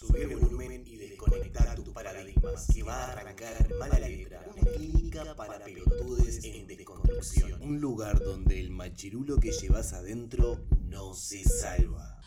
Subir el volumen y desconectar tus paradigmas, que va a arrancar mala letra, una clínica para pelotudes en desconstrucción. Un lugar donde el machirulo que llevas adentro no se salva.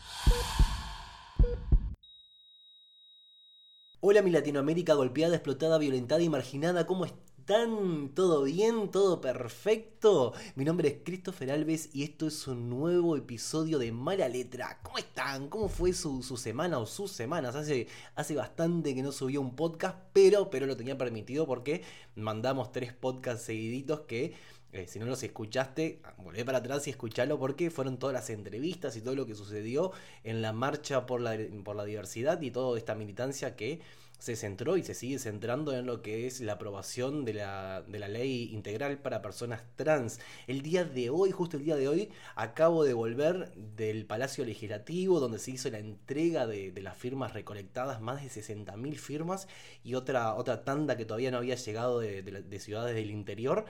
Hola mi Latinoamérica golpeada, explotada, violentada y marginada, ¿cómo están? ¿Todo bien? ¿Todo perfecto? Mi nombre es Christopher Alves y esto es un nuevo episodio de Mala Letra. ¿Cómo están? ¿Cómo fue su, semana o sus semanas? Hace, hace bastante que no subía un podcast, pero, pero lo tenía permitido porque mandamos tres podcasts seguiditos que eh, si no los escuchaste, volvé para atrás y escuchalo porque fueron todas las entrevistas y todo lo que sucedió en la marcha por la, por la diversidad y toda esta militancia que se centró y se sigue centrando en lo que es la aprobación de la, de la ley integral para personas trans. El día de hoy, justo el día de hoy, acabo de volver del Palacio Legislativo donde se hizo la entrega de, las firmas recolectadas, más de 60.000 firmas y otra, otra tanda que todavía no había llegado de ciudades del interior.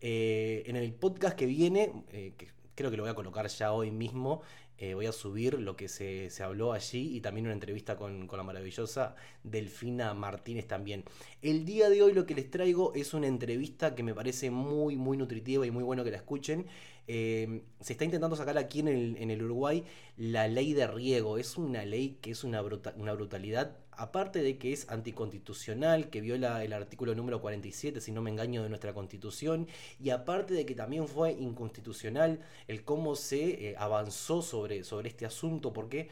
Eh, en el podcast que viene, eh, que creo que lo voy a colocar ya hoy mismo, eh, voy a subir lo que se, habló allí y también una entrevista con, con, la maravillosa Delfina Martínez también. El día de hoy lo que les traigo es una entrevista que me parece muy, muy nutritiva y muy bueno que la escuchen. Eh, se está intentando sacar aquí en el, en el, Uruguay la ley de riego. Es una ley que es una, una brutalidad, aparte de que es anticonstitucional, que viola el artículo número 47, si no me engaño, de nuestra constitución, y aparte de que también fue inconstitucional el cómo se eh, avanzó sobre sobre, este asunto, porque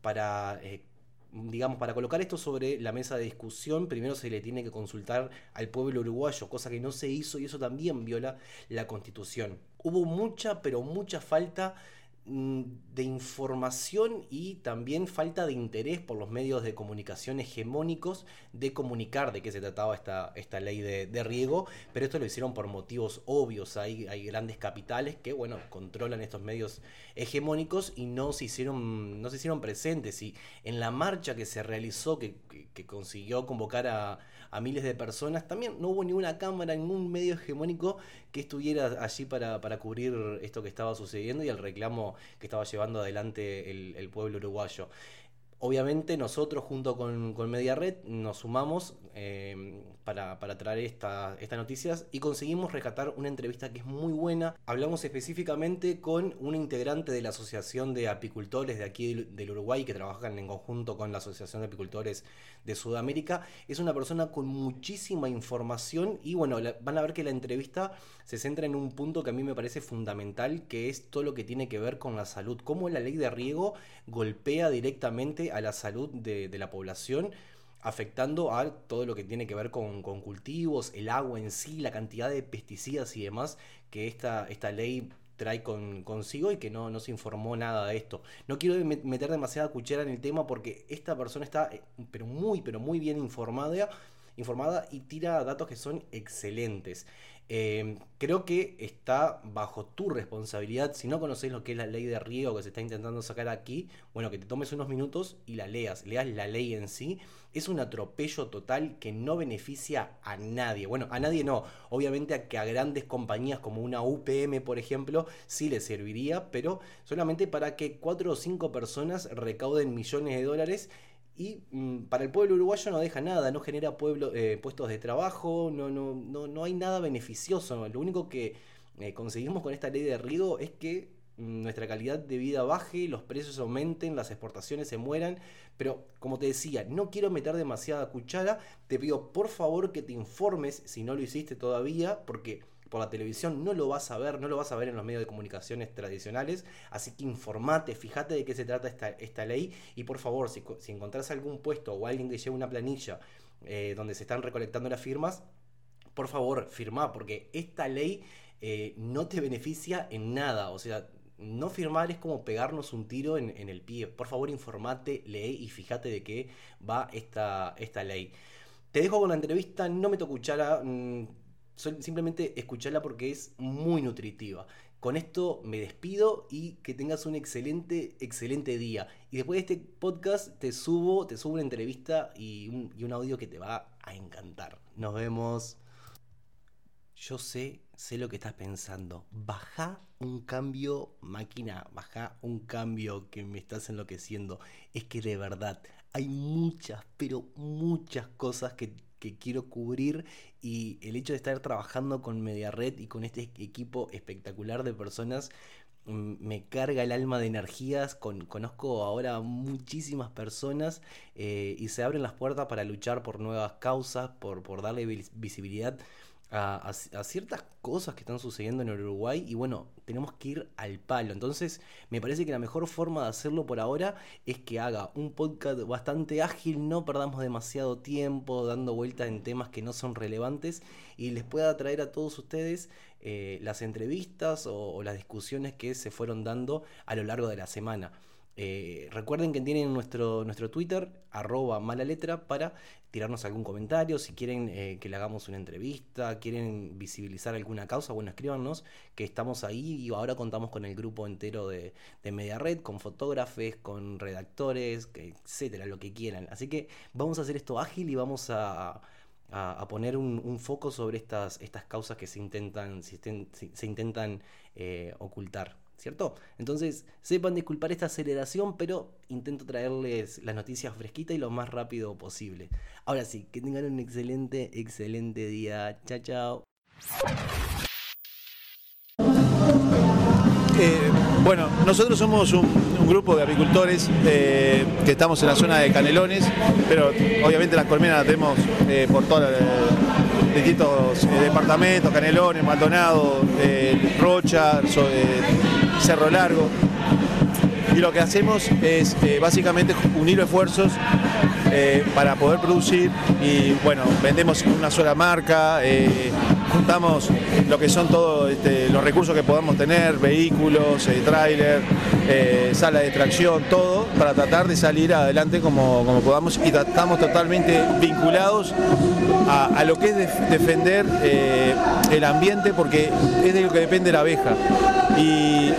para... Eh, digamos, para colocar esto sobre la mesa de discusión, primero se le tiene que consultar al pueblo uruguayo, cosa que no se hizo y eso también viola la constitución. Hubo mucha, pero mucha falta de información y también falta de interés por los medios de comunicación hegemónicos de comunicar de qué se trataba esta, esta ley de, riego, pero esto lo hicieron por motivos obvios. Hay, hay grandes capitales que, bueno, controlan estos medios hegemónicos y no se hicieron, no se hicieron presentes. Y en la marcha que se realizó, que, consiguió convocar a, a, miles de personas, también no hubo ninguna cámara, ningún medio hegemónico que estuviera allí para, para cubrir esto que estaba sucediendo y el reclamo que estaba llevando adelante el, pueblo uruguayo. Obviamente nosotros junto con, con Media Red nos sumamos eh, para, traer esta, estas noticias y conseguimos rescatar una entrevista que es muy buena. Hablamos específicamente con un integrante de la Asociación de Apicultores de aquí del, Uruguay que trabajan en conjunto con la Asociación de Apicultores de Sudamérica. Es una persona con muchísima información y bueno, van a ver que la entrevista se centra en un punto que a mí me parece fundamental que es todo lo que tiene que ver con la salud, cómo la ley de riego golpea directamente a la salud de, la población afectando a todo lo que tiene que ver con, cultivos, el agua en sí, la cantidad de pesticidas y demás que esta, esta ley trae con, consigo y que no, no se informó nada de esto. No quiero meter demasiada cuchara en el tema porque esta persona está eh, pero muy, pero muy bien informada informada y tira datos que son excelentes. Eh, creo que está bajo tu responsabilidad, si no conoces lo que es la ley de riego que se está intentando sacar aquí, bueno, que te tomes unos minutos y la leas, leas la ley en sí. Es un atropello total que no beneficia a nadie. Bueno, a nadie no, obviamente a que a grandes compañías como una UPM, por ejemplo, sí le serviría, pero solamente para que cuatro o cinco personas recauden millones de dólares y mm, para el pueblo uruguayo no deja nada, no genera eh, puestos de trabajo, no, no, no, no, hay nada beneficioso. Lo único que eh, conseguimos con esta ley de riego es que mm, nuestra calidad de vida baje, los precios aumenten, las exportaciones se mueran. Pero como te decía, no quiero meter demasiada cuchara. Te pido por favor que te informes si no lo hiciste todavía, porque por la televisión no lo vas a ver, no lo vas a ver en los medios de comunicaciones tradicionales, así que informate, fíjate de qué se trata esta, esta ley y por favor, si, si encontrás algún puesto o alguien que lleve una planilla eh, donde se están recolectando las firmas, por favor, firma, porque esta ley eh, no te beneficia en nada, o sea, no firmar es como pegarnos un tiro en, el pie. Por favor, informate, lee y fíjate de qué va esta, esta ley. Te dejo con la entrevista, no me toco cuchara, mm, simplemente escucharla porque es muy nutritiva. Con esto me despido y que tengas un excelente, excelente día. Y después de este podcast te subo, te subo una entrevista y un, y un audio que te va a encantar. Nos vemos. Yo sé, sé lo que estás pensando. Baja un cambio, máquina, baja un cambio que me estás enloqueciendo. Es que de verdad hay muchas, pero muchas cosas que, que quiero cubrir y el hecho de estar trabajando con MediaRed y con este equipo espectacular de personas mm, me carga el alma de energías, con, conozco ahora muchísimas personas eh, y se abren las puertas para luchar por nuevas causas, por, por darle visibilidad a, ciertas cosas que están sucediendo en Uruguay y bueno, tenemos que ir al palo. Entonces, me parece que la mejor forma de hacerlo por ahora es que haga un podcast bastante ágil, no perdamos demasiado tiempo dando vueltas en temas que no son relevantes y les pueda traer a todos ustedes eh, las entrevistas o las discusiones que se fueron dando a lo largo de la semana. Eh, recuerden que tienen nuestro, nuestro Twitter, arroba mala letra, para tirarnos algún comentario. Si quieren eh, que le hagamos una entrevista, quieren visibilizar alguna causa, bueno, escríbanos, que estamos ahí y ahora contamos con el grupo entero de, de Media Red, con fotógrafos, con redactores, etcétera, lo que quieran. Así que vamos a hacer esto ágil y vamos a, poner un, foco sobre estas, estas causas que se intentan, se, intentan eh, ocultar. ¿Cierto? Entonces, sepan disculpar esta aceleración, pero intento traerles las noticias fresquitas y lo más rápido posible. Ahora sí, que tengan un excelente, excelente día. Chao, chao. Eh, bueno, nosotros somos un, grupo de agricultores eh, que estamos en la zona de Canelones, pero obviamente las colmenas las tenemos eh, por todos los distintos departamentos, Canelones, Maldonado, Rocha, Cerro Largo. Y lo que hacemos es eh, básicamente unir esfuerzos eh, para poder producir y bueno, vendemos una sola marca, eh, juntamos lo que son todos este, los recursos que podamos tener, vehículos, tráiler, sala de tracción, todo, para tratar de salir adelante como, podamos y estamos totalmente vinculados a, lo que es defender el ambiente porque es de lo que depende la abeja. Y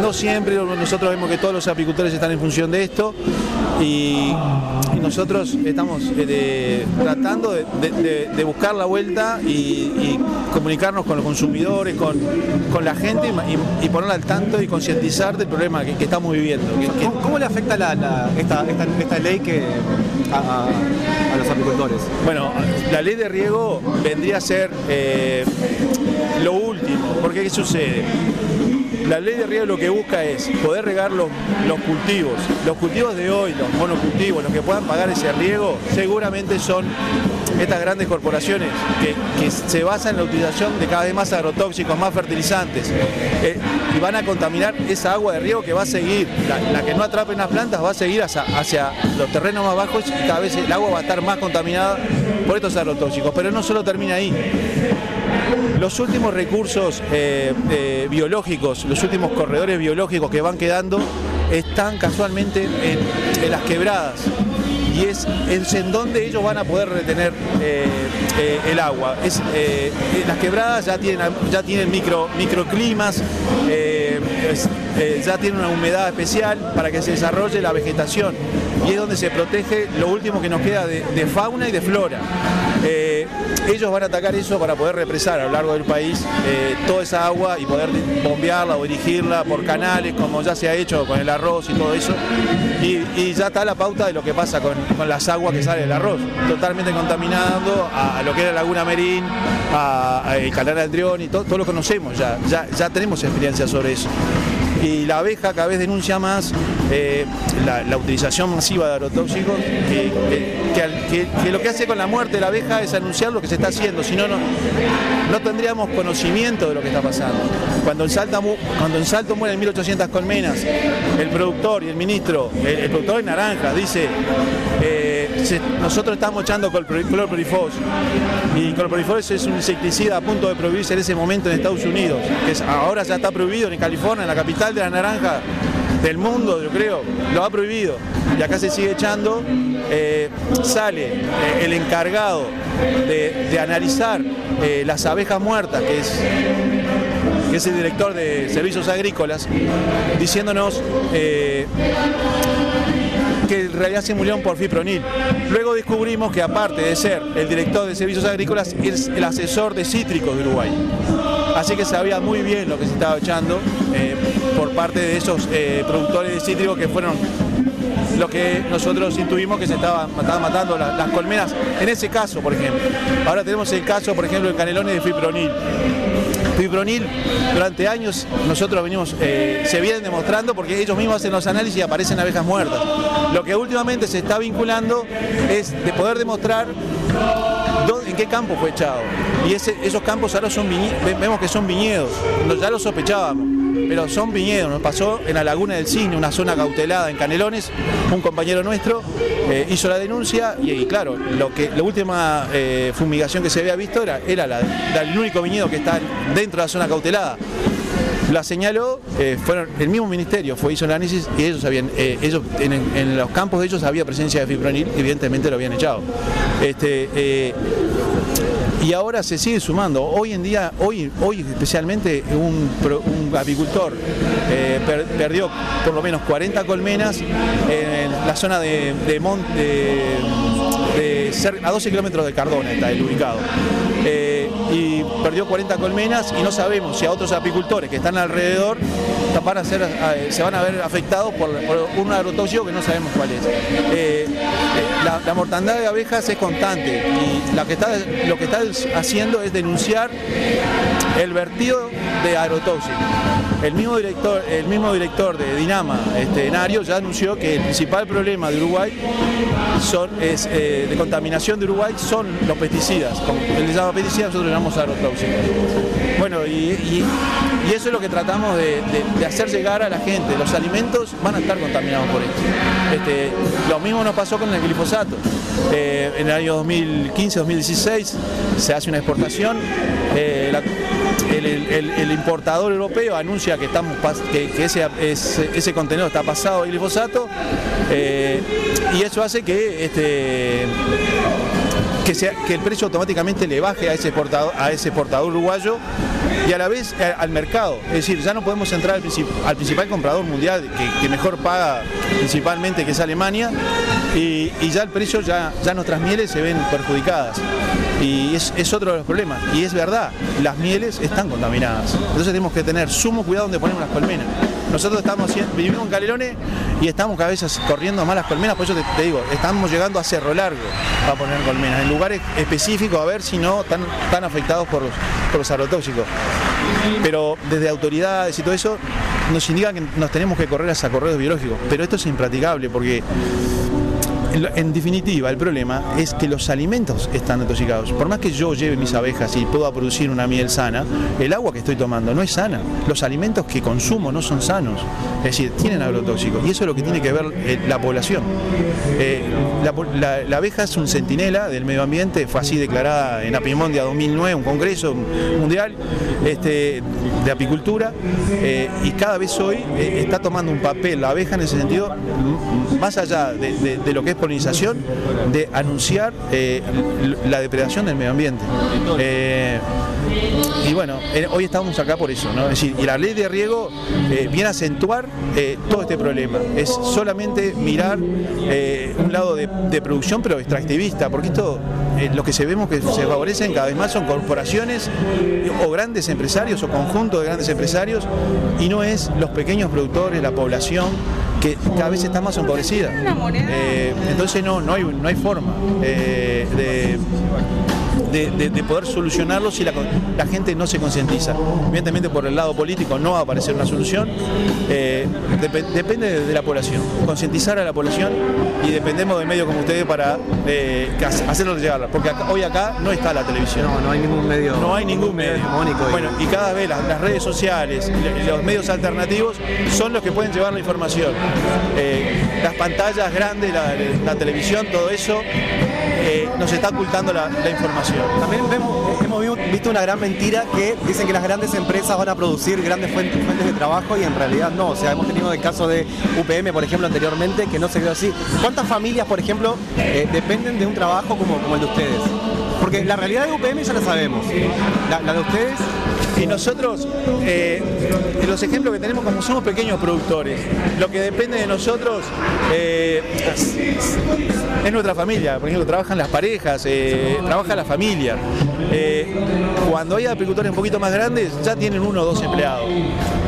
no siempre, nosotros vemos que todos los apicultores están en función de esto y, nosotros estamos eh, tratando de, buscar la vuelta y, comunicarnos con los consumidores, con, con la gente y, ponerla al tanto y concientizar del problema que, estamos viviendo. ¿Cómo, le afecta esta, ley que, a, los apicultores? Bueno, la ley de riego vendría a ser eh, lo último, porque ¿qué sucede? La ley de riego lo que busca es poder regar los, cultivos. Los cultivos de hoy, los monocultivos, los que puedan pagar ese riego, seguramente son estas grandes corporaciones que, se basan en la utilización de cada vez más agrotóxicos, más fertilizantes, eh, y van a contaminar esa agua de riego que va a seguir, la, que no atrape en las plantas va a seguir hacia, hacia los terrenos más bajos y cada vez el agua va a estar más contaminada por estos agrotóxicos. Pero no solo termina ahí. Los últimos recursos eh, eh, biológicos, los últimos corredores biológicos que van quedando están casualmente en, las quebradas y es, en donde ellos van a poder retener eh, el agua. las quebradas ya tienen, ya tienen micro, microclimas, ya tienen una humedad especial para que se desarrolle la vegetación y es donde se protege lo último que nos queda de, fauna y de flora. Eh, ellos van a atacar eso para poder represar a lo largo del país eh, toda esa agua y poder bombearla o dirigirla por canales, como ya se ha hecho con el arroz y todo eso. Y, ya está la pauta de lo que pasa con, las aguas que sale del arroz, totalmente contaminando a, lo que era Laguna Merín, a, el Canal y todo, todo lo conocemos, ya, ya, ya tenemos experiencia sobre eso y la abeja cada vez denuncia más eh, la, utilización masiva de agrotóxicos, que, lo que hace con la muerte de la abeja es anunciar lo que se está haciendo, si no, no tendríamos conocimiento de lo que está pasando. Cuando en, Salta, cuando en Salto mueren 1.800 colmenas, el productor y el ministro, el, productor de naranja, dice... Eh, nosotros estamos echando clorpirifos y clorpirifos es un insecticida a punto de prohibirse en ese momento en Estados Unidos, que ahora ya está prohibido en California, en la capital de la naranja del mundo, yo creo, lo ha prohibido. Y acá se sigue echando, eh, sale eh, el encargado de, analizar eh, las abejas muertas, que es que es el director de servicios agrícolas, diciéndonos que en realidad se murieron por fipronil. Luego descubrimos que aparte de ser el director de servicios agrícolas, es el asesor de cítricos de Uruguay. Así que sabía muy bien lo que se estaba echando eh, por parte de esos eh, productores de cítricos que fueron lo que nosotros intuimos que se estaban, estaban matando la- las colmenas. En ese caso, por ejemplo. Ahora tenemos el caso, por ejemplo, de canelones de fipronil. Fipronil, durante años nosotros venimos, eh, se vienen demostrando porque ellos mismos hacen los análisis y aparecen abejas muertas. Lo que últimamente se está vinculando es de poder demostrar en qué campo fue echado. Y esos campos ahora son vemos que son viñedos, ya lo sospechábamos, pero son viñedos. Nos pasó en la Laguna del Cine, una zona cautelada en Canelones, un compañero nuestro eh, hizo la denuncia y, claro, lo que la última eh, fumigación que se había visto era, era la, único viñedo que está dentro de la zona cautelada. La señaló, eh, fueron el mismo ministerio fue hizo el análisis y ellos habían, ellos en, los campos de ellos había presencia de fipronil, evidentemente lo habían echado. Este, y ahora se sigue sumando. Hoy en día, hoy, hoy especialmente, un, apicultor eh, per- perdió por lo menos 40 colmenas en la zona de, de a 12 kilómetros de Cardona está el ubicado. Eh, y perdió 40 colmenas y no sabemos si a otros apicultores que están alrededor eh, se van a ver afectados por, por un agrotóxico que no sabemos cuál es. La, mortandad de abejas es constante y lo que está haciendo es denunciar el vertido de agrotóxicos. El mismo director, el mismo director de Dinama, este, Nario, ya anunció que el principal problema de Uruguay es, eh, de contaminación de Uruguay son los pesticidas. Como él le llama pesticidas, nosotros le llamamos agrotóxicos. Bueno, y, eso es lo que tratamos de hacer llegar a la gente. Los alimentos van a estar contaminados por esto. Este, lo mismo nos pasó con el glifosato. Eh, en el año 2015-2016 se hace una exportación. eh, el, importador europeo anuncia que, estamos, que, ese, ese contenedor está pasado de glifosato eh, y eso hace que este, que, sea, que el precio automáticamente le baje a ese exportador, a ese exportador uruguayo y a la vez eh, al mercado. Es decir, ya no podemos entrar al, princip- al principal comprador mundial que, mejor paga principalmente, que es Alemania, y, y ya el precio, ya, ya nuestras mieles se ven perjudicadas. Y es, es otro de los problemas. Y es verdad, las mieles están contaminadas. Entonces tenemos que tener sumo cuidado donde ponemos las colmenas. Nosotros estamos vivimos en Calerones y estamos cada vez corriendo más las colmenas, por eso te, digo, estamos llegando a Cerro Largo para poner colmenas, en lugares específicos a ver si no están, afectados por los, por agrotóxicos. Pero desde autoridades y todo eso nos indican que nos tenemos que correr hacia correos biológicos. Pero esto es impracticable porque en, definitiva, el problema es que los alimentos están intoxicados. Por más que yo lleve mis abejas y pueda producir una miel sana, el agua que estoy tomando no es sana. Los alimentos que consumo no son sanos. Es decir, tienen agrotóxicos. Y eso es lo que tiene que ver eh, la población. Eh, la, abeja es un centinela del medio ambiente, fue así declarada en Apimondia 2009, un congreso mundial este, de apicultura, eh, y cada vez hoy está tomando un papel la abeja en ese sentido, más allá de- de lo que es polinización, de anunciar eh, la depredación del medio ambiente. Eh, y bueno, eh, hoy estamos acá por eso, ¿no? Es decir, y la ley de riego viene a acentuar todo este problema. Es solamente mirar un lado de, producción, pero extractivista, porque esto, lo que se vemos que se favorecen cada vez más son corporaciones o grandes empresarios o conjuntos de grandes empresarios, y no es los pequeños productores, la población que cada vez está más empobrecida. Eh, entonces no, no, hay, no hay forma eh, de de, de- de poder solucionarlo si la, la gente no se concientiza. Evidentemente por el lado político no va a aparecer una solución, eh, dep- depende de, de la población, concientizar a la población y dependemos de medios como ustedes para eh, hacerlo llegar, porque acá- hoy acá no está la televisión. No, no hay ningún medio. No hay ningún medio. y- Bueno, y cada vez las, las redes sociales, y los medios alternativos son los que pueden llevar la información. Eh, las pantallas grandes, la, televisión, todo eso eh, nos está ocultando la, información. También hemos vi- visto una gran mentira que dicen que las grandes empresas van a producir grandes fuentes, de trabajo y en realidad no. O sea, hemos tenido el caso de UPM, por ejemplo, anteriormente, que no se vio así. ¿Cuántas familias, por ejemplo, eh, dependen de un trabajo como, el de ustedes? Porque la realidad de UPM ya la sabemos. La de ustedes, Y nosotros, eh, los ejemplos que tenemos como somos pequeños productores, lo que depende de nosotros eh, es, es nuestra familia. Por ejemplo, trabajan las parejas, eh, trabaja la familia. Eh, cuando hay apicultores un poquito más grandes, ya tienen uno o dos empleados.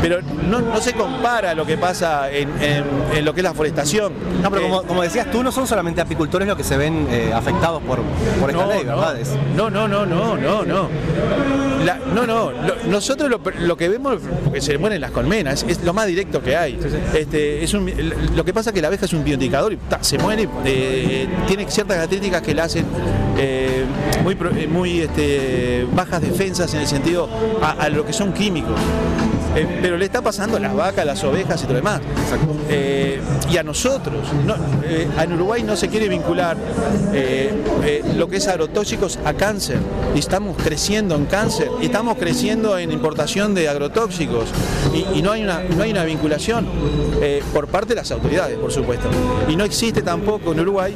pero no, no se compara lo que pasa en, en- en lo que es la forestación. No, pero como, como decías tú, no son solamente apicultores los que se ven afectados por, por esta no, ley, no, ¿verdad? No, no, no, no, no, no. La- no, no. lo- nosotros lo, lo que vemos, porque se mueren las colmenas, es lo más directo que hay. Este, es un- lo que pasa es que la abeja es un bioindicador y ta, se muere, eh, tiene ciertas características que la hacen eh, muy, eh, muy este, bajas defensas en el sentido a, a lo que son químicos. Eh, pero le está pasando a las vacas, a las ovejas y todo lo demás. Eh, y a nosotros. No, eh, en Uruguay no se quiere vincular lo que es agrotóxicos a cáncer. Y estamos creciendo en cáncer. Y estamos creciendo en importación de agrotóxicos. Y, y no, hay una, no hay una vinculación por parte de las autoridades, por supuesto. Y no existe tampoco en Uruguay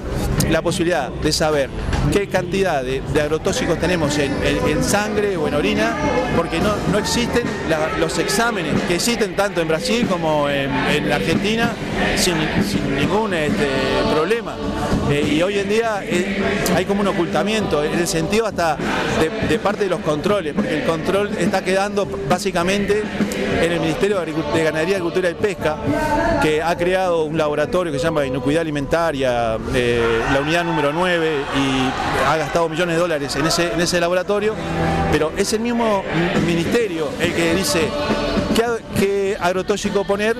la posibilidad de saber qué cantidad de, de agrotóxicos tenemos en, en- en sangre o en orina, porque no, no existen la- los exámenes que existen tanto en Brasil como en, en Argentina sin, ningún este, problema. Eh, y hoy en día eh, hay como un ocultamiento, en el sentido hasta de, parte de los controles, porque el control está quedando básicamente en el Ministerio de Ganadería, Agricultura y Pesca, que ha creado un laboratorio que se llama Inocuidad Alimentaria, eh, la unidad número 9, y ha gastado millones de dólares en ese, laboratorio, pero es el mismo ministerio el que dice agrotóxico poner,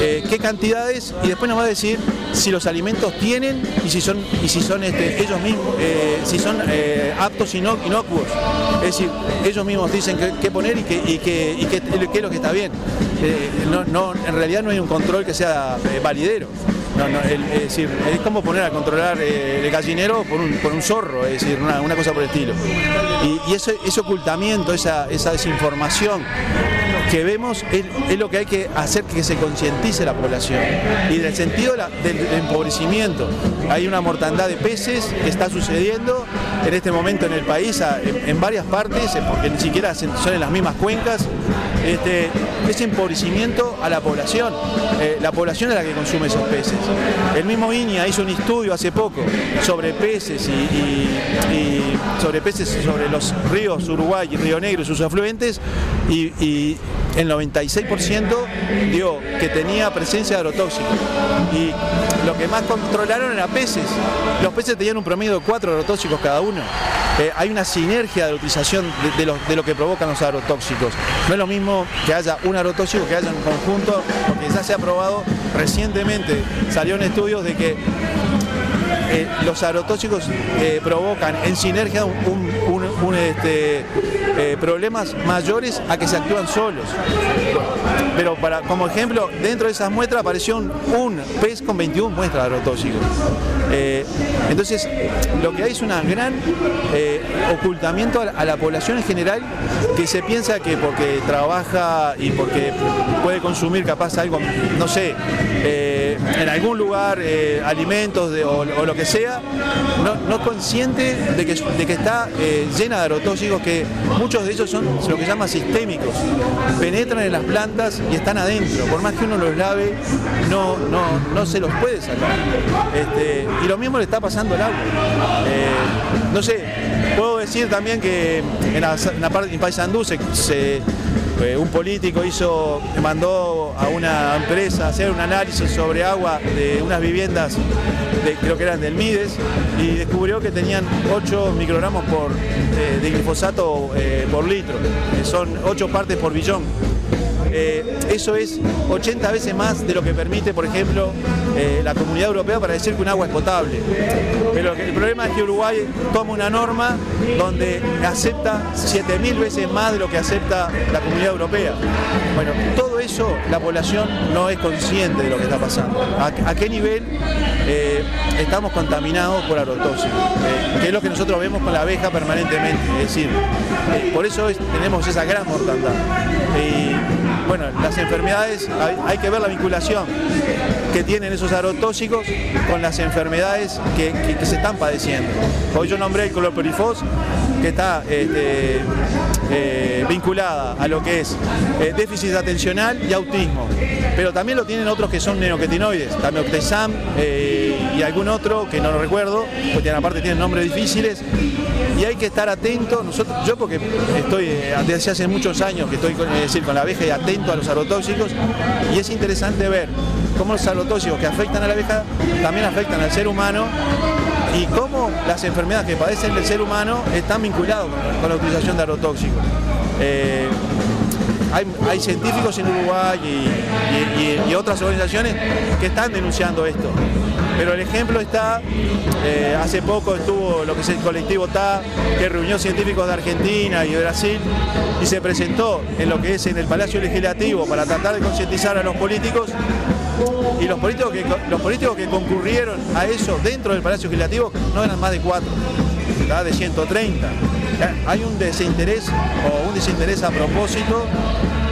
eh, qué cantidades, y después nos va a decir si los alimentos tienen y si son, y si son este, ellos mismos, eh, si son eh, aptos y no, inocuos. Es decir, ellos mismos dicen qué, poner y qué, y qué, y qué es lo que está bien. Eh, no, no, en realidad no hay un control que sea eh, validero. Es decir, es como poner a controlar el gallinero por un, por un zorro, es decir, una, una cosa por el estilo. Y, y ese, ese ocultamiento, esa, esa desinformación que vemos es, lo que hay que hacer que se concientice la población. Y del sentido del, empobrecimiento. Hay una mortandad de peces que está sucediendo en este momento en el país, en, varias partes, eh, porque ni siquiera son en las mismas cuencas. Este, ese empobrecimiento a la población. Eh, la población es la que consume esos peces. El mismo INIA hizo un estudio hace poco sobre peces y, sobre peces sobre los ríos Uruguay y Río Negro y sus afluentes y el 96% dio que tenía presencia de agrotóxicos. Y lo que más controlaron era peces. Los peces tenían un promedio de 4 agrotóxicos cada uno. Eh, hay una sinergia de utilización de lo que provocan los agrotóxicos. No es lo mismo que haya un agrotóxico que haya en conjunto, porque ya se ha probado recientemente, salió en estudios de que eh, los agrotóxicos eh, provocan en sinergia este, eh, problemas mayores a que se actúan solos. Pero como ejemplo, dentro de esas muestras apareció un, pez con 21 muestras de agrotóxicos. Entonces, lo que hay es un gran ocultamiento a la, población en general que se piensa que porque trabaja y porque puede consumir capaz algo, no sé, en algún lugar, eh, alimentos o, lo que sea, no, consciente de que, de que está eh, llena de agrotóxicos que muchos de ellos son lo que se llama sistémicos, penetran en las plantas y están adentro, por más que uno los lave, no, no, no se los puede sacar. Este, y lo mismo le está pasando al agua. Eh, no sé, puedo decir también que en la, en la parte en Paysandú se- se eh, un político hizo, mandó a una empresa hacer un análisis sobre agua de unas viviendas, creo que eran del Mides, y descubrió que tenían 8 microgramos por, eh, de glifosato eh, por litro, son 8 partes por billón. Eh, eso es 80 veces más de lo que permite, por ejemplo, eh, la Comunidad Europea para decir que un agua es potable. Pero el problema es que Uruguay toma una norma donde acepta 7.000 veces más de lo que acepta la Comunidad Europea. Bueno, todo eso la población no es consciente de lo que está pasando. ¿A, qué nivel eh, estamos contaminados por agrotóxicos? Que es lo que nosotros vemos con la abeja permanentemente. Es decir, por eso es- tenemos esa gran mortandad. Bueno, las enfermedades, hay, que ver la vinculación. que tienen esos agrotóxicos con las enfermedades que, se están padeciendo. Hoy yo nombré el clorpirifos, que está este, eh, vinculada a lo que es eh, déficit atencional y autismo. Pero también lo tienen otros que son neoquetinoides, Tamioxtesam eh, y algún otro que no lo recuerdo, porque aparte tienen nombres difíciles. Y hay que estar atento, nosotros, yo porque estoy eh, desde hace muchos años que estoy con, decir, con la abeja y atento a los agrotóxicos, y es interesante ver cómo los agrotóxicos que afectan a la abeja también afectan al ser humano y cómo las enfermedades que padecen el ser humano están vinculadas con, la utilización de agrotóxicos. Eh, hay, hay científicos en Uruguay y otras organizaciones que están denunciando esto. Pero el ejemplo está, eh, hace poco estuvo lo que es el colectivo TA, que reunió científicos de Argentina y de Brasil y se presentó en lo que es en el Palacio Legislativo para tratar de concientizar a los políticos y los políticos que los políticos que concurrieron a eso dentro del Palacio Legislativo no eran más de cuatro, ¿tá? de 130. Eh, Hay un desinterés o un desinterés a propósito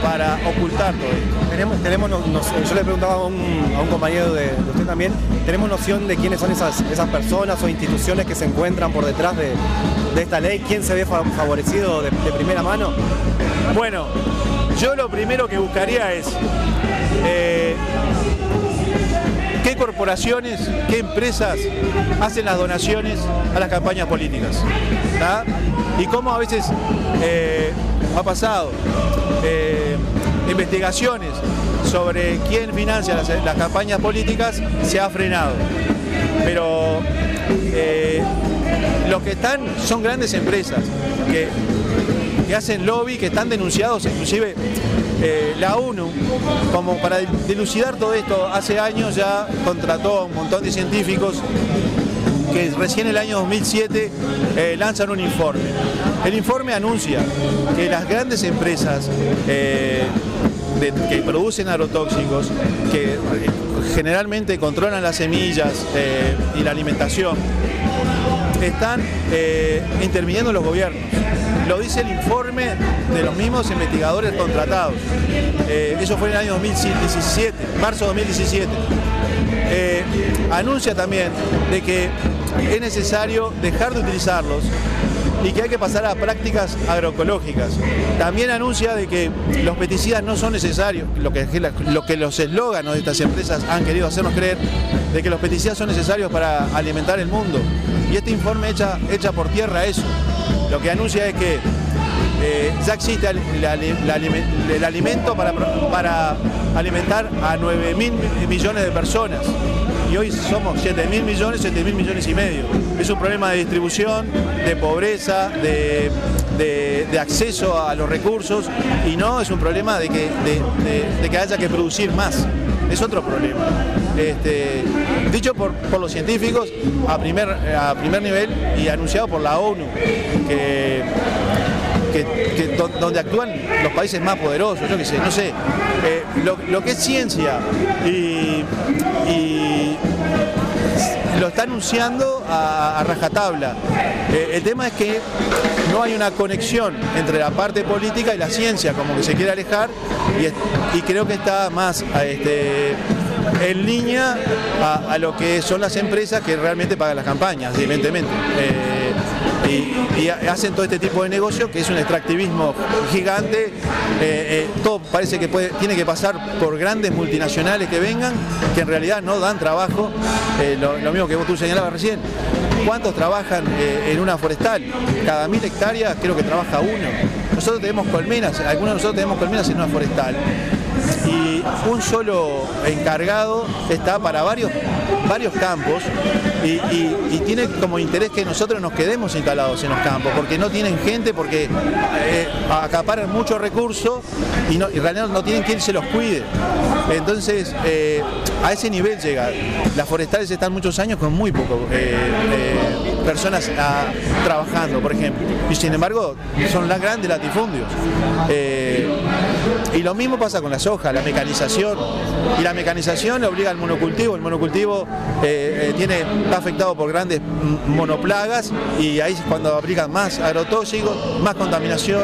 para ocultar todo esto. Tenemos, tenemos no- no- yo le preguntaba a un, a un compañero de, de usted también, ¿tenemos noción de quiénes son esas, esas personas o instituciones que se encuentran por detrás de, de esta ley? ¿Quién se ve fa- favorecido de, de primera mano? Bueno, yo lo primero que buscaría es eh, corporaciones, qué empresas hacen las donaciones a las campañas políticas. Y cómo a veces eh, ha pasado eh, investigaciones sobre quién financia las, las campañas políticas se ha frenado. Pero eh, los que están son grandes empresas que que hacen lobby, que están denunciados, inclusive eh, la ONU, como para dilucidar todo esto, hace años ya contrató a un montón de científicos que recién el año 2007 eh, lanzan un informe. El informe anuncia que las grandes empresas eh, que producen agrotóxicos, que generalmente controlan las semillas y la alimentación, están interviniendo los gobiernos. Lo dice el informe de los mismos investigadores contratados. Eh, eso fue en el año 2017, marzo de 2017. Eh, anuncia también de que es necesario dejar de utilizarlos y que hay que pasar a prácticas agroecológicas. También anuncia de que los pesticidas no son necesarios, lo que, lo que los eslóganos de estas empresas han querido hacernos creer, de que los pesticidas son necesarios para alimentar el mundo. Y este informe echa, echa por tierra eso. Lo que anuncia es que eh, ya existe el, alimento para, alimentar a 9 mil millones de personas. Y hoy somos 7 mil millones, 7 mil millones y medio. Es un problema de distribución, de pobreza, de, acceso a los recursos y no es un problema de que haya que producir más. Es otro problema. Este, dicho por, por los científicos a primer, a primer nivel y anunciado por la ONU, que que, que do- donde actúan los países más poderosos, yo qué sé, no sé. Eh, lo, lo que es ciencia y lo está anunciando a, rajatabla. Eh, el tema es que no hay una conexión entre la parte política y la ciencia, como que se quiere alejar, y, creo que está más este, en línea a, a lo que son las empresas que realmente pagan las campañas, evidentemente. Eh, y, hacen todo este tipo de negocio que es un extractivismo gigante. Eh, eh, todo parece que tiene que pasar por grandes multinacionales que vengan, que en realidad no dan trabajo. Eh, lo, lo mismo que vos tú señalabas recién. ¿Cuántos trabajan en una forestal? Cada mil hectáreas creo que trabaja uno. Nosotros tenemos colmenas, algunos de nosotros tenemos colmenas en una forestal y un solo encargado está para varios, varios campos y, tiene como interés que nosotros nos quedemos instalados en los campos, porque no tienen gente, porque eh, acaparan muchos recursos y, no, y en no tienen quien se los cuide. Entonces, eh, a ese nivel llega. Las forestales están muchos años con muy poco eh, personas ah, trabajando, por ejemplo. Y sin embargo, son las grandes latifundios. Eh, y lo mismo pasa con la soja, la mecanización. Y la mecanización obliga al monocultivo. El monocultivo eh, eh, tiene, está afectado por grandes monoplagas y ahí es cuando aplican más agrotóxicos, más contaminación,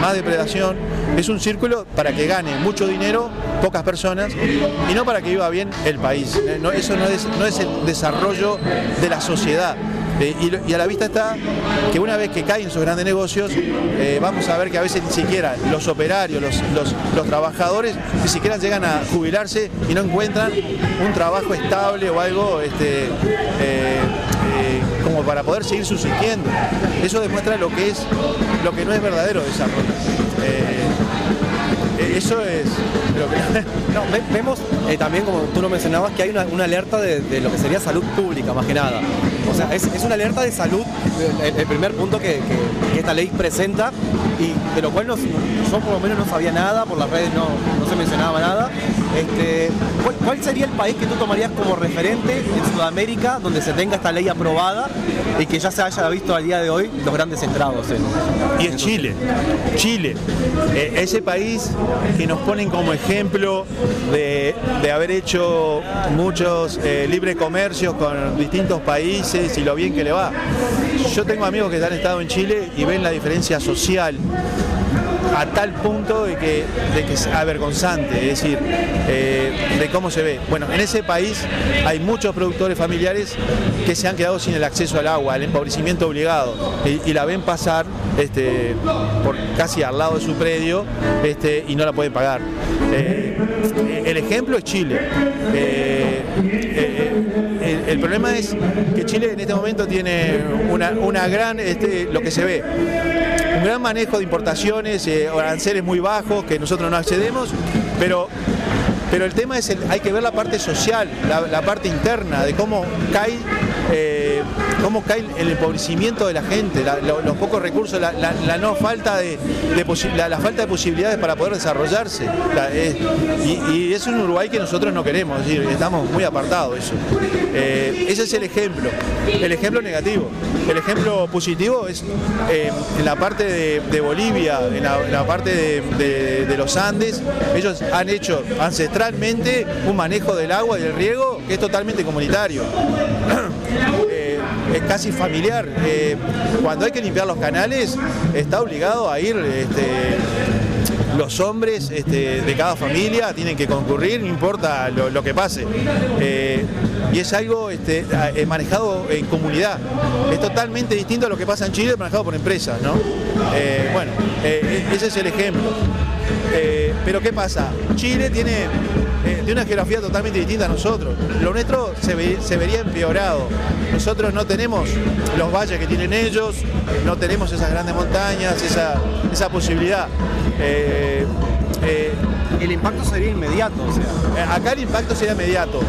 más depredación. Es un círculo para que gane mucho dinero pocas personas y no para que viva bien el país. eso no es, no es el desarrollo de la sociedad. Eh, y, a la vista está que una vez que caen esos grandes negocios, eh, vamos a ver que a veces ni siquiera los operarios, los, trabajadores, ni siquiera llegan a jubilarse y no encuentran un trabajo estable o algo este, eh, como para poder seguir subsistiendo. Eso demuestra lo que es lo que no es verdadero desarrollo. eso es lo que... vemos también, como tú lo mencionabas, que hay una, alerta de, lo que sería salud pública, más que nada. O sea, es, una alerta de salud, el, primer punto que, esta ley presenta y de lo cual no, yo por lo menos no sabía nada, por las redes no, se mencionaba nada. Este, ¿cuál, sería el país que tú tomarías como referente en Sudamérica donde se tenga esta ley aprobada y que ya se haya visto al día de hoy los grandes estragos? y es Chile. Chile, eh, ese país que nos ponen como ejemplo de, haber hecho muchos eh, libre comercios con distintos países y lo bien que le va. Yo tengo amigos que han estado en Chile y ven la diferencia social a tal punto de que, de que es avergonzante, es decir, eh, de cómo se ve. Bueno, en ese país hay muchos productores familiares que se han quedado sin el acceso al agua, el empobrecimiento obligado, y, la ven pasar este, por casi al lado de su predio este, y no la pueden pagar. Eh, el ejemplo es Chile. Eh, el, problema es que Chile en este momento tiene una, gran, este, lo que se ve, un gran manejo de importaciones, eh, aranceles muy bajos que nosotros no accedemos, pero pero el tema es, el, hay que ver la parte social, la, parte interna, de cómo cae, eh, cómo cae el empobrecimiento de la gente, los pocos recursos, la, no falta de, la, falta de posibilidades para poder desarrollarse. y, es un Uruguay que nosotros no queremos, estamos muy apartados eso. Eh, ese es el ejemplo, el ejemplo negativo. El ejemplo positivo es eh, en la parte de, Bolivia, en la, parte de, los Andes, ellos han hecho ancestral realmente un manejo del agua y del riego que es totalmente comunitario. Eh, es casi familiar. Eh, cuando hay que limpiar los canales, está obligado a ir este, los hombres este, de cada familia, tienen que concurrir, no importa lo, que pase. Eh, y es algo este, manejado en comunidad. Es totalmente distinto a lo que pasa en Chile, manejado por empresas. ¿no? bueno, ese es el ejemplo. Eh, pero ¿qué pasa? Chile tiene, eh, una geografía totalmente distinta a nosotros. Lo nuestro se, vería empeorado. Nosotros no tenemos los valles que tienen ellos, no tenemos esas grandes montañas, esa, posibilidad. Eh, el impacto sería inmediato. Acá el impacto sería inmediato.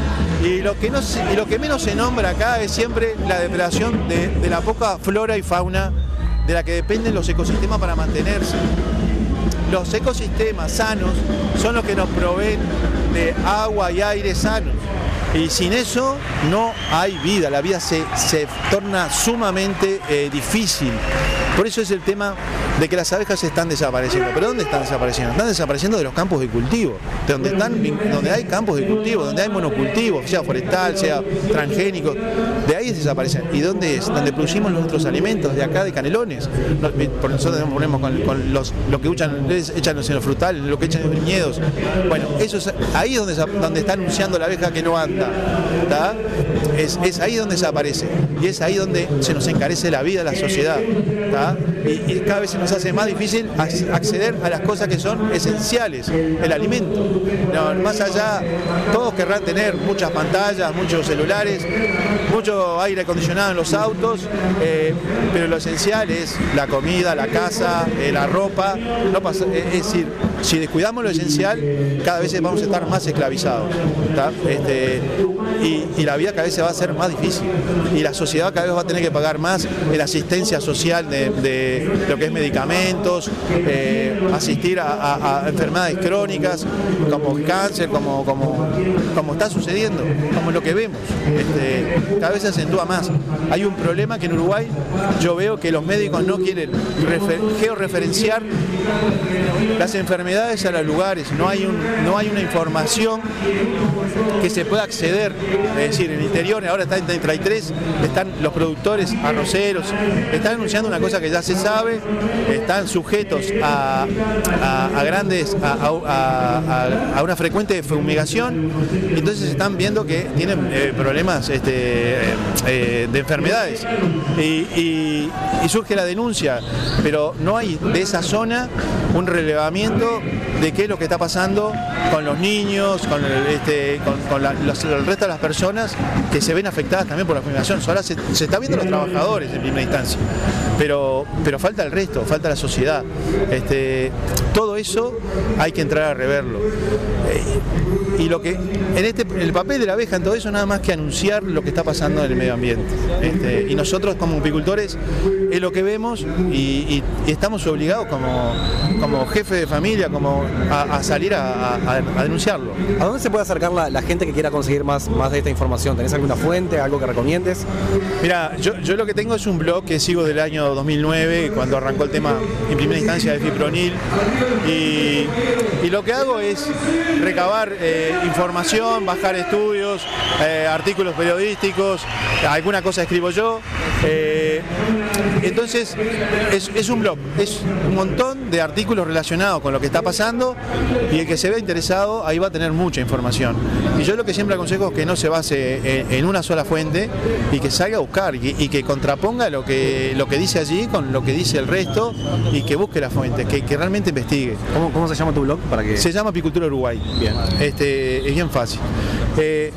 Y lo, que no y lo que menos se nombra acá es siempre la depredación de la poca flora y fauna de la que dependen los ecosistemas para mantenerse los ecosistemas sanos son los que nos proveen de agua y aire sanos. Y sin eso no hay vida, la vida se, torna sumamente eh, difícil. Por eso es el tema de que las abejas están desapareciendo. ¿Pero dónde están desapareciendo? Están desapareciendo de los campos de cultivo, de donde, están, donde hay campos de cultivo, donde hay monocultivos, sea forestal, sea transgénico, de ahí desaparecen. ¿Y dónde es? Donde producimos nuestros alimentos, de acá de Canelones. Por nosotros nos ponemos con, los, lo que echan, echan en los frutales, lo que echan en los viñedos. Bueno, eso es ahí donde, donde está anunciando la abeja que no anda. Es, es, ahí donde desaparece. Y es ahí donde se nos encarece la vida la sociedad. Y, cada vez se nos hace más difícil acceder a las cosas que son esenciales, el alimento. más allá, todos querrán tener muchas pantallas, muchos celulares, mucho aire acondicionado en los autos, eh, pero lo esencial es la comida, la casa, eh, la ropa. Eh, es decir, si descuidamos lo esencial, cada vez vamos a estar más esclavizados. Este, y, la vida cada vez se va a hacer más difícil. Y la sociedad cada vez va a tener que pagar más la asistencia social de, lo que es medicamento medicamentos, eh, asistir a, enfermedades crónicas como cáncer, como, como, está sucediendo, como lo que vemos. Este, cada vez se acentúa más. Hay un problema que en Uruguay yo veo que los médicos no quieren refer- georreferenciar las enfermedades a los lugares, no hay, no hay una información que se pueda acceder, es decir, en el interior, ahora está en 33, están los productores arroceros, están anunciando una cosa que ya se sabe, están sujetos a, grandes, a, una frecuente fumigación, entonces están viendo que tienen eh, problemas este, eh, de enfermedades. Y surge la denuncia, pero no hay de esa zona un relevamiento de qué es lo que está pasando con los niños, con el, este, resto de las personas que se ven afectadas también por la fumigación. Ahora se, se está viendo los trabajadores en primera instancia, pero, pero falta el resto, falta la sociedad. Este, todo eso hay que entrar a reverlo. Eh, y lo que en este el papel de la abeja en todo eso nada más que anunciar lo que está pasando en el medio ambiente. Este, y nosotros como apicultores es lo que vemos y, y- y estamos obligados como, como jefe de familia como a, a salir a, a- a denunciarlo. ¿A dónde se puede acercar la, la gente que quiera conseguir más, más de esta información? ¿Tenés alguna fuente, algo que recomiendes? Mira, yo, yo lo que tengo es un blog que sigo del año 2009, cuando arrancó el tema en primera instancia de fipronil, y, y lo que hago es recabar eh, información, bajar estudios, eh, artículos periodísticos, alguna cosa escribo yo. eh, entonces, es, es un blog, es un montón de artículos relacionados con lo que está pasando y el que se vea interesado ahí va a tener mucha información. Y yo lo que siempre aconsejo es que no se base en, en una sola fuente y que salga a buscar y, y que contraponga lo que, lo que dice allí con lo que dice el resto y que busque la fuente, que, que realmente investigue. ¿Cómo, cómo se llama tu blog? Para que... Se llama Apicultura Uruguay. Bien. Este, es bien fácil. Eh,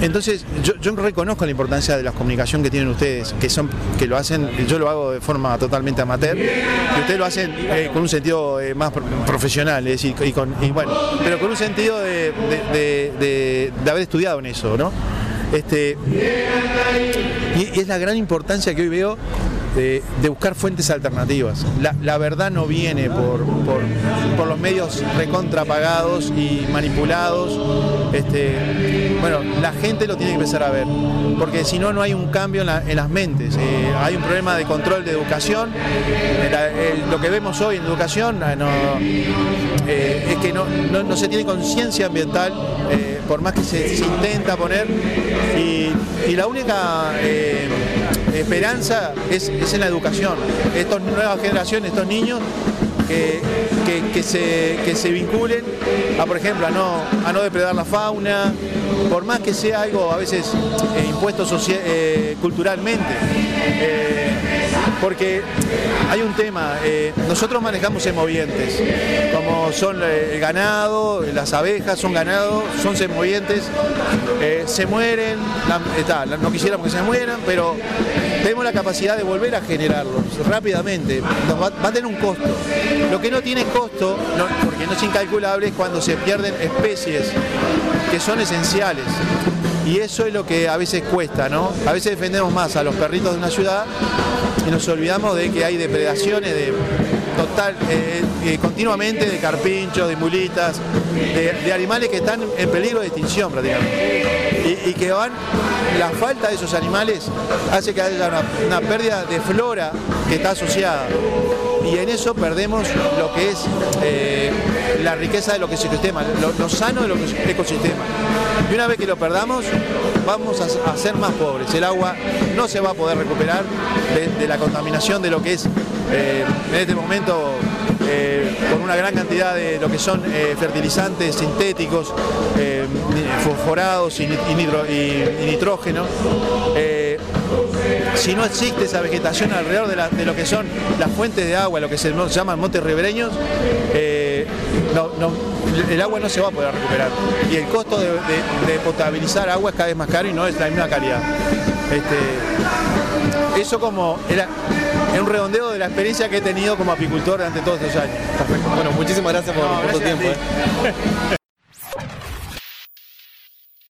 entonces, yo, reconozco la importancia de la comunicación que tienen ustedes, que son, que lo hacen, yo lo hago de forma totalmente amateur, y ustedes lo hacen eh, con un sentido eh, más pro- profesional, es decir, y con, y bueno, pero con un sentido de, haber estudiado en eso, ¿no? Este, y es la gran importancia que hoy veo de, buscar fuentes alternativas. La, verdad no viene por, por, los medios recontrapagados y manipulados. Este, bueno, la gente lo tiene que empezar a ver, porque si no, no hay un cambio en, la- en las mentes. Eh, hay un problema de control de educación. Eh, lo que vemos hoy en educación eh, es que no, no- se tiene conciencia ambiental, por más que se, intenta poner. Y, la única esperanza es, es en la educación. Estas nuevas generaciones, estos niños, que, que- se, que se vinculen a, por ejemplo, a no, a no depredar la fauna, por más que sea algo a veces eh, impuesto eh, culturalmente. Eh, porque hay un tema, eh, nosotros manejamos semovientes, como son el ganado, las abejas son ganado, son semovientes, se mueren, está, no quisiéramos que se mueran, pero tenemos la capacidad de volver a generarlos rápidamente, va, a tener un costo. Lo que no tiene costo, porque no es incalculable, es cuando se pierden especies que son esenciales. Y eso es lo que a veces cuesta, ¿no? A veces defendemos más a los perritos de una ciudad y nos olvidamos de que hay depredaciones de total eh, eh, continuamente de carpinchos, de mulitas, de, animales que están en peligro de extinción prácticamente. Y, que van, la falta de esos animales hace que haya una, pérdida de flora que está asociada. Y en eso perdemos lo que es eh, la riqueza de lo que es el ecosistema, lo, lo sano de lo que es el ecosistema. Y una vez que lo perdamos, vamos a, ser más pobres. El agua no se va a poder recuperar de la contaminación de lo que es eh, en este momento eh, con una gran cantidad de lo que son eh, fertilizantes sintéticos, fosforados y, y nitrógeno. Si no existe esa vegetación alrededor de, lo que son las fuentes de agua, lo que se llaman montes ribereños, el agua no se va a poder recuperar. Y el costo de potabilizar agua es cada vez más caro y no es la misma calidad. Este, eso como era es un redondeo de la experiencia que he tenido como apicultor durante todos estos años. Perfecto. Bueno, muchísimas gracias por, No, por tu gracias tiempo. ti. eh.